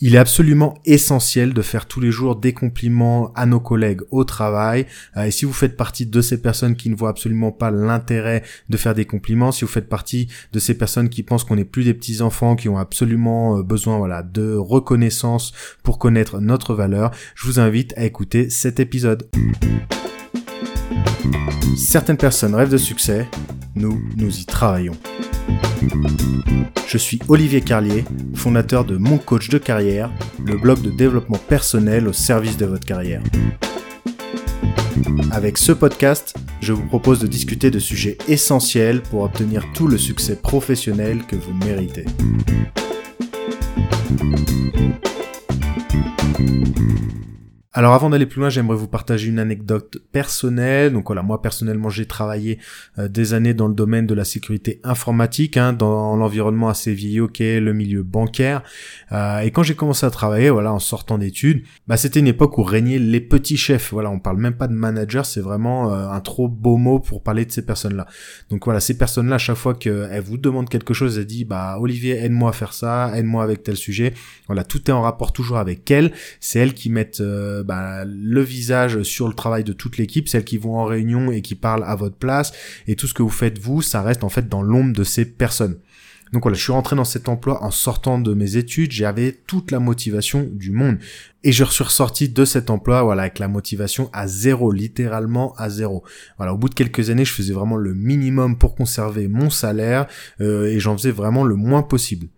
Il est absolument essentiel de faire tous les jours des compliments à nos collègues au travail. Euh, et si vous faites partie de ces personnes qui ne voient absolument pas l'intérêt de faire des compliments, si vous faites partie de ces personnes qui pensent qu'on n'est plus des petits enfants, qui ont absolument euh, besoin voilà de reconnaissance pour connaître notre valeur, je vous invite à écouter cet épisode. Certaines personnes rêvent de succès, nous, nous y travaillons. Je suis Olivier Carlier, fondateur de Mon Coach de carrière, le blog de développement personnel au service de votre carrière. Avec ce podcast, je vous propose de discuter de sujets essentiels pour obtenir tout le succès professionnel que vous méritez. Alors avant d'aller plus loin, j'aimerais vous partager une anecdote personnelle. Donc voilà, moi personnellement, j'ai travaillé euh, des années dans le domaine de la sécurité informatique, hein, dans l'environnement assez vieillot qu'est le milieu bancaire. Euh, et quand j'ai commencé à travailler, voilà, en sortant d'études, bah c'était une époque où régnaient les petits chefs. Voilà, on parle même pas de manager, c'est vraiment euh, un trop beau mot pour parler de ces personnes-là. Donc voilà, ces personnes-là, à chaque fois qu'elles vous demandent quelque chose, elles disent bah Olivier, aide-moi à faire ça, aide-moi avec tel sujet. Voilà, tout est en rapport toujours avec elles. C'est elles qui mettent bah, le visage sur le travail de toute l'équipe, celles qui vont en réunion et qui parlent à votre place, et tout ce que vous faites vous, ça reste en fait dans l'ombre de ces personnes. Donc voilà, je suis rentré dans cet emploi en sortant de mes études, j'avais toute la motivation du monde. Et je suis ressorti de cet emploi, voilà, avec la motivation à zéro, littéralement à zéro. Voilà, au bout de quelques années, je faisais vraiment le minimum pour conserver mon salaire, euh, et j'en faisais vraiment le moins possible.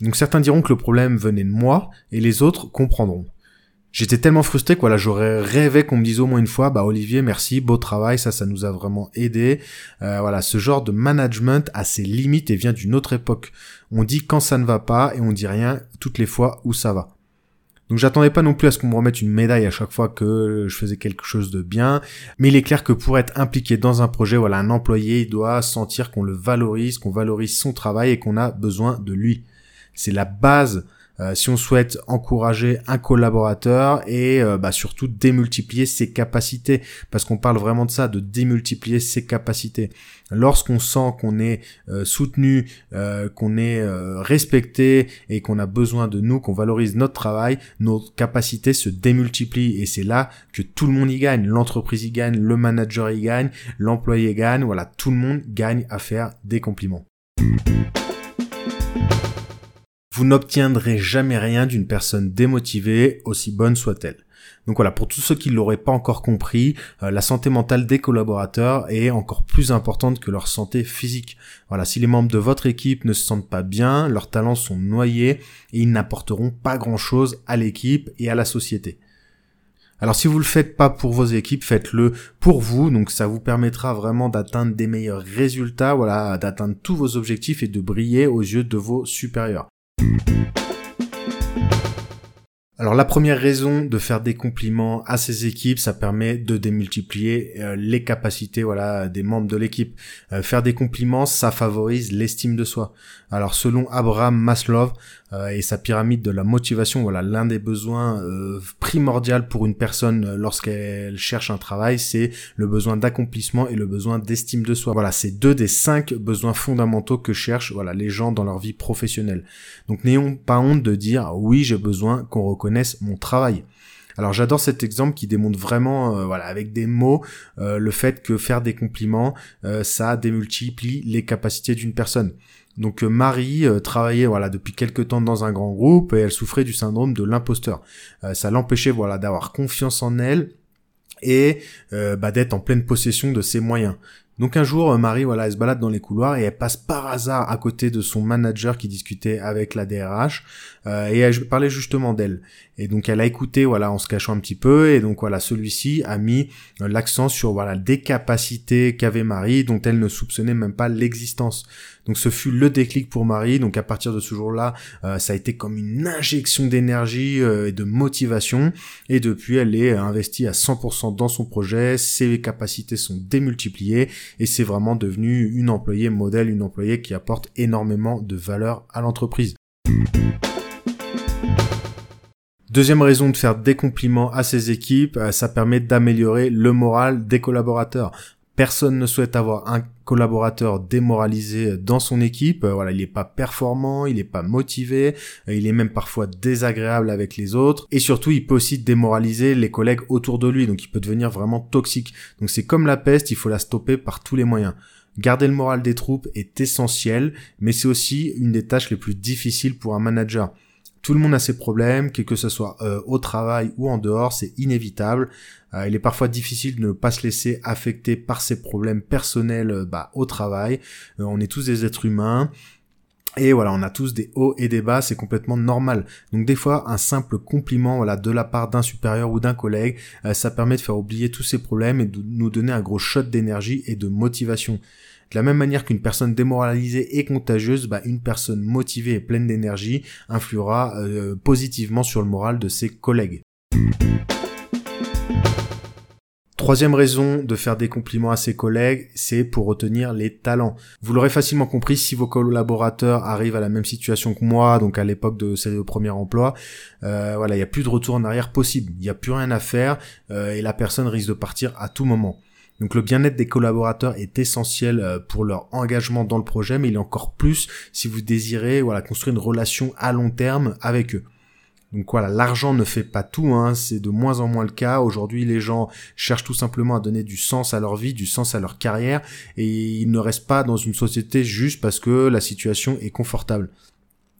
Donc certains diront que le problème venait de moi, et les autres comprendront. J'étais tellement frustré que voilà, j'aurais rêvé qu'on me dise au moins une fois, bah Olivier, merci, beau travail, ça, ça nous a vraiment aidé. Euh, voilà, ce genre de management a ses limites et vient d'une autre époque. On dit quand ça ne va pas et on dit rien toutes les fois où ça va. Donc j'attendais pas non plus à ce qu'on me remette une médaille à chaque fois que je faisais quelque chose de bien, mais il est clair que pour être impliqué dans un projet, voilà, un employé il doit sentir qu'on le valorise, qu'on valorise son travail et qu'on a besoin de lui. C'est la base euh, si on souhaite encourager un collaborateur et euh, bah, surtout démultiplier ses capacités, parce qu'on parle vraiment de ça, de démultiplier ses capacités. Lorsqu'on sent qu'on est euh, soutenu, qu'on est respecté et qu'on a besoin de nous, qu'on valorise notre travail, nos capacités se démultiplient et c'est là que tout le monde y gagne. L'entreprise y gagne, le manager y gagne, l'employé gagne, voilà, tout le monde gagne à faire des compliments. Vous n'obtiendrez jamais rien d'une personne démotivée, aussi bonne soit-elle. Donc voilà, pour tous ceux qui ne l'auraient pas encore compris, euh, la santé mentale des collaborateurs est encore plus importante que leur santé physique. Voilà, si les membres de votre équipe ne se sentent pas bien, leurs talents sont noyés et ils n'apporteront pas grand-chose à l'équipe et à la société. Alors si vous le faites pas pour vos équipes, faites-le pour vous. Donc ça vous permettra vraiment d'atteindre des meilleurs résultats, voilà, d'atteindre tous vos objectifs et de briller aux yeux de vos supérieurs. Thank you. Alors la première raison de faire des compliments à ses équipes, ça permet de démultiplier euh, les capacités voilà des membres de l'équipe. Euh, faire des compliments, ça favorise l'estime de soi. Alors selon Abraham Maslow euh, et sa pyramide de la motivation, voilà l'un des besoins primordiaux pour une personne lorsqu'elle cherche un travail, c'est le besoin d'accomplissement et le besoin d'estime de soi. Voilà, c'est deux des cinq besoins fondamentaux que cherchent voilà les gens dans leur vie professionnelle. Donc n'ayons pas honte de dire oui j'ai besoin qu'on reconnaisse mon travail. Alors j'adore cet exemple qui démontre vraiment, euh, voilà, avec des mots, euh, le fait que faire des compliments, euh, ça démultiplie les capacités d'une personne. Donc Marie travaillait voilà depuis quelque temps dans un grand groupe et elle souffrait du syndrome de l'imposteur. ça l'empêchait voilà d'avoir confiance en elle et bah, d'être en pleine possession de ses moyens. Donc un jour, Marie, voilà, elle se balade dans les couloirs et elle passe par hasard à côté de son manager qui discutait avec la DRH euh, et elle parlait justement d'elle. Et donc elle a écouté, voilà, en se cachant un petit peu et donc voilà, celui-ci a mis euh, l'accent sur voilà des capacités qu'avait Marie dont elle ne soupçonnait même pas l'existence. Donc ce fut le déclic pour Marie. Donc à partir de ce jour-là, euh, ça a été comme une injection d'énergie et de motivation. Et depuis, elle est investie à 100% dans son projet. Ses capacités sont démultipliées et c'est vraiment devenu une employée modèle, une employée qui apporte énormément de valeur à l'entreprise. Deuxième raison de faire des compliments à ses équipes, euh, ça permet d'améliorer le moral des collaborateurs Personne ne souhaite avoir un collaborateur démoralisé dans son équipe. Euh, voilà, il n'est pas performant, il n'est pas motivé, euh, il est même parfois désagréable avec les autres. Et surtout, il peut aussi démoraliser les collègues autour de lui. Donc, il peut devenir vraiment toxique. Donc, c'est comme la peste, il faut la stopper par tous les moyens. Garder le moral des troupes est essentiel, mais c'est aussi une des tâches les plus difficiles pour un manager. Tout le monde a ses problèmes, quel que ce soit euh, au travail ou en dehors, c'est inévitable. Euh, il est parfois difficile de ne pas se laisser affecter par ses problèmes personnels euh, bah, au travail. on est tous des êtres humains. Et voilà, on a tous des hauts et des bas, c'est complètement normal. Donc des fois, un simple compliment, voilà, de la part d'un supérieur ou d'un collègue, ça permet de faire oublier tous ces problèmes et de nous donner un gros shot d'énergie et de motivation. De la même manière qu'une personne démoralisée et contagieuse, bah, une personne motivée et pleine d'énergie influera euh, positivement sur le moral de ses collègues. Troisième raison de faire des compliments à ses collègues, c'est pour retenir les talents. Vous l'aurez facilement compris, si vos collaborateurs arrivent à la même situation que moi, donc à l'époque de ce premier emploi, euh, voilà, il n'y a plus de retour en arrière possible. Il n'y a plus rien à faire euh, et la personne risque de partir à tout moment. Donc le bien-être des collaborateurs est essentiel euh, pour leur engagement dans le projet, mais il est encore plus si vous désirez voilà construire une relation à long terme avec eux. Donc voilà, l'argent ne fait pas tout, hein, c'est de moins en moins le cas. Aujourd'hui, les gens cherchent tout simplement à donner du sens à leur vie, du sens à leur carrière, et ils ne restent pas dans une société juste parce que la situation est confortable.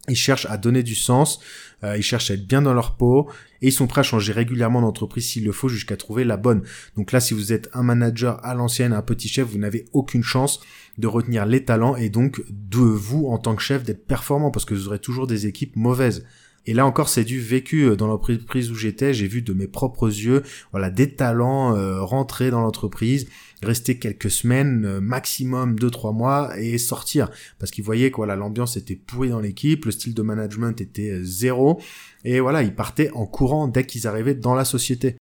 Ils cherchent à donner du sens, euh, ils cherchent à être bien dans leur peau et ils sont prêts à changer régulièrement d'entreprise s'il le faut jusqu'à trouver la bonne. Donc là, si vous êtes un manager à l'ancienne, un petit chef, vous n'avez aucune chance de retenir les talents et donc de vous en tant que chef d'être performant parce que vous aurez toujours des équipes mauvaises. Et là encore, c'est du vécu euh, dans l'entreprise où j'étais. J'ai vu de mes propres yeux, voilà, des talents euh, rentrer dans l'entreprise, rester quelques semaines, euh, maximum deux trois mois et sortir parce qu'ils voyaient que voilà, l'ambiance était pourrie dans l'équipe, le style de management était zéro et voilà, ils partaient en courant dès qu'ils arrivaient dans la société.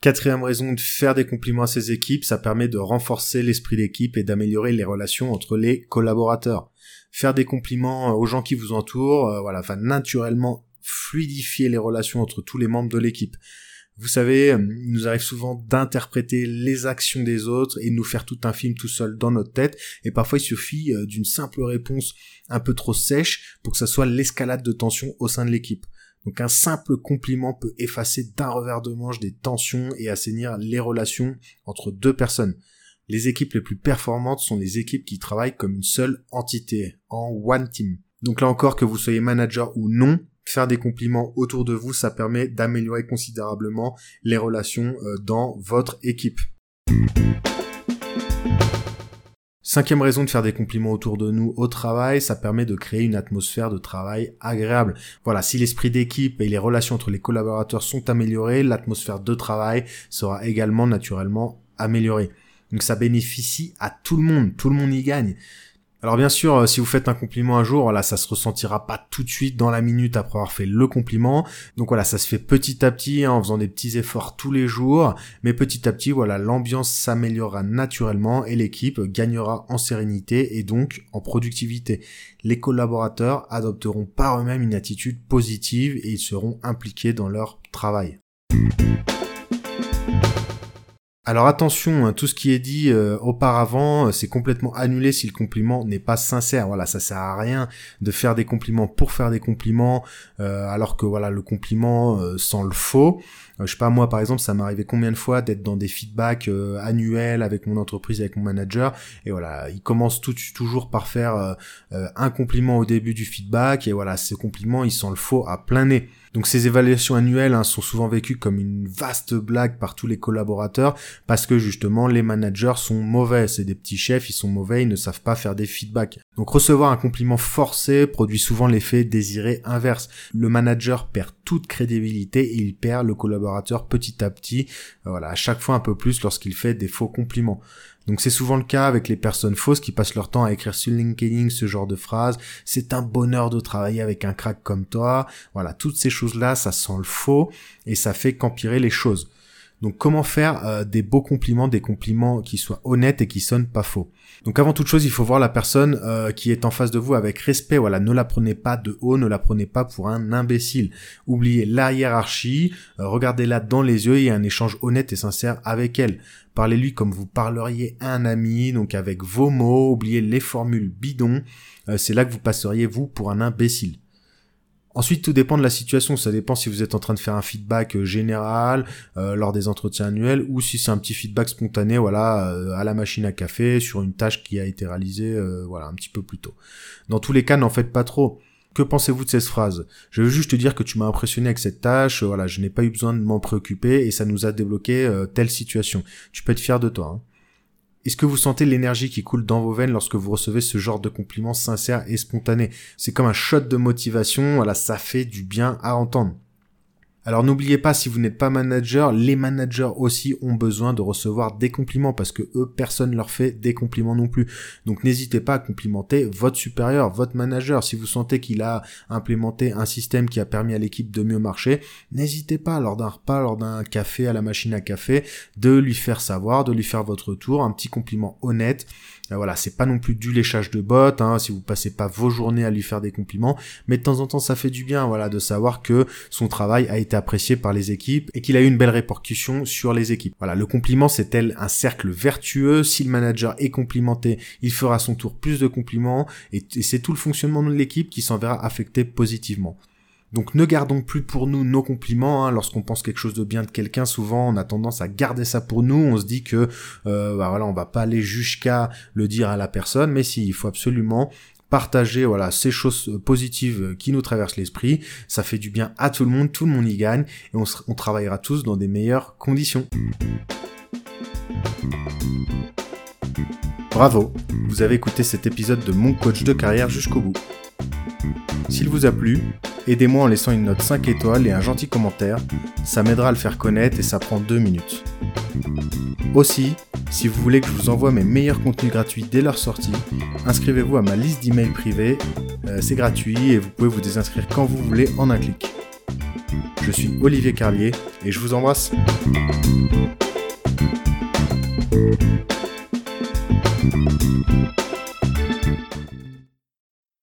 Quatrième raison de faire des compliments à ses équipes, ça permet de renforcer l'esprit d'équipe et d'améliorer les relations entre les collaborateurs faire des compliments euh, aux gens qui vous entourent, euh, voilà, va naturellement fluidifier les relations entre tous les membres de l'équipe. Vous savez, euh, il nous arrive souvent d'interpréter les actions des autres et de nous faire tout un film tout seul dans notre tête. Et parfois, il suffit d'une simple réponse un peu trop sèche pour que ça soit l'escalade de tension au sein de l'équipe. Donc un simple compliment peut effacer d'un revers de manche des tensions et assainir les relations entre deux personnes. Les équipes les plus performantes sont les équipes qui travaillent comme une seule entité, en one team. Donc là encore, que vous soyez manager ou non, faire des compliments autour de vous, ça permet d'améliorer considérablement les relations euh, dans votre équipe. Cinquième raison de faire des compliments autour de nous au travail, ça permet de créer une atmosphère de travail agréable. Voilà, si l'esprit d'équipe et les relations entre les collaborateurs sont améliorées, l'atmosphère de travail sera également naturellement améliorée. Donc ça bénéficie à tout le monde, tout le monde y gagne. Alors bien sûr, euh, si vous faites un compliment un jour, voilà, ça se ressentira pas tout de suite dans la minute après avoir fait le compliment. Donc voilà, ça se fait petit à petit, hein, en faisant des petits efforts tous les jours. Mais petit à petit, voilà, l'ambiance s'améliorera naturellement et l'équipe gagnera en sérénité et donc en productivité. Les collaborateurs adopteront par eux-mêmes une attitude positive et ils seront impliqués dans leur travail. Alors attention, hein, tout ce qui est dit euh, auparavant, euh, c'est complètement annulé si le compliment n'est pas sincère. Voilà, ça sert à rien de faire des compliments pour faire des compliments, euh, alors que voilà le compliment sans le faux. je sais pas moi par exemple, ça m'est arrivé combien de fois d'être dans des feedbacks annuels avec mon entreprise, avec mon manager, et voilà, il commence toujours par faire un compliment au début du feedback, et voilà, ce compliment il sent le faux à plein nez. Donc ces évaluations annuelles hein, sont souvent vécues comme une vaste blague par tous les collaborateurs parce que justement les managers sont mauvais, c'est des petits chefs, ils sont mauvais, ils ne savent pas faire des feedbacks. Donc recevoir un compliment forcé produit souvent l'effet désiré inverse. Le manager perd toute crédibilité et il perd le collaborateur petit à petit, voilà, à chaque fois un peu plus lorsqu'il fait des faux compliments. Donc c'est souvent le cas avec les personnes fausses qui passent leur temps à écrire sur LinkedIn ce genre de phrases. C'est un bonheur de travailler avec un crack comme toi. Voilà, toutes ces choses-là, ça sent le faux et ça fait qu'empirer les choses. Donc comment faire euh, des beaux compliments, des compliments qui soient honnêtes et qui sonnent pas faux? Donc avant toute chose, il faut voir la personne euh, qui est en face de vous avec respect. Voilà, ne la prenez pas de haut, ne la prenez pas pour un imbécile. Oubliez la hiérarchie, euh, regardez-la dans les yeux et un échange honnête et sincère avec elle. Parlez-lui comme vous parleriez à un ami, donc avec vos mots, oubliez les formules bidons. C'est là que vous passeriez vous pour un imbécile. Ensuite, tout dépend de la situation. Ça dépend si vous êtes en train de faire un feedback euh, général euh, lors des entretiens annuels ou si c'est un petit feedback spontané, voilà, euh, à la machine à café sur une tâche qui a été réalisée, voilà, un petit peu plus tôt. Dans tous les cas, n'en faites pas trop. Que pensez-vous de cette phrase? Je veux juste te dire que tu m'as impressionné avec cette tâche. Voilà, je n'ai pas eu besoin de m'en préoccuper et ça nous a débloqué telle situation. Tu peux être fier de toi. Hein. Est-ce que vous sentez l'énergie qui coule dans vos veines lorsque vous recevez ce genre de compliments sincères et spontanés? C'est comme un shot de motivation, voilà, ça fait du bien à entendre. Alors n'oubliez pas, si vous n'êtes pas manager, les managers aussi ont besoin de recevoir des compliments parce que eux, personne leur fait des compliments non plus. Donc n'hésitez pas à complimenter votre supérieur, votre manager. Si vous sentez qu'il a implémenté un système qui a permis à l'équipe de mieux marcher, n'hésitez pas lors d'un repas, lors d'un café à la machine à café, de lui faire savoir, de lui faire votre tour, un petit compliment honnête. Euh, voilà, c'est pas non plus du léchage de bottes, hein, si vous passez pas vos journées à lui faire des compliments, mais de temps en temps ça fait du bien, voilà, de savoir que son travail a été apprécié par les équipes et qu'il a eu une belle répercussion sur les équipes. Voilà, le compliment c'est tel un cercle vertueux, si le manager est complimenté, il fera son tour plus de compliments et c'est tout le fonctionnement de l'équipe qui s'en verra affecté positivement. Donc ne gardons plus pour nous nos compliments. Hein. Lorsqu'on pense quelque chose de bien de quelqu'un, souvent on a tendance à garder ça pour nous. On se dit que euh, bah on va pas aller jusqu'à le dire à la personne, mais si, il faut absolument partager voilà ces choses positives qui nous traversent l'esprit. Ça fait du bien à tout le monde, tout le monde y gagne et on travaillera tous dans des meilleures conditions. Bravo, vous avez écouté cet épisode de Mon coach de carrière jusqu'au bout. S'il vous a plu, aidez-moi en laissant une note 5 étoiles et un gentil commentaire, ça m'aidera à le faire connaître et ça prend 2 minutes. Aussi, si vous voulez que je vous envoie mes meilleurs contenus gratuits dès leur sortie, inscrivez-vous à ma liste d'emails privés, euh, c'est gratuit et vous pouvez vous désinscrire quand vous voulez en un clic. Je suis Olivier Carlier et je vous embrasse.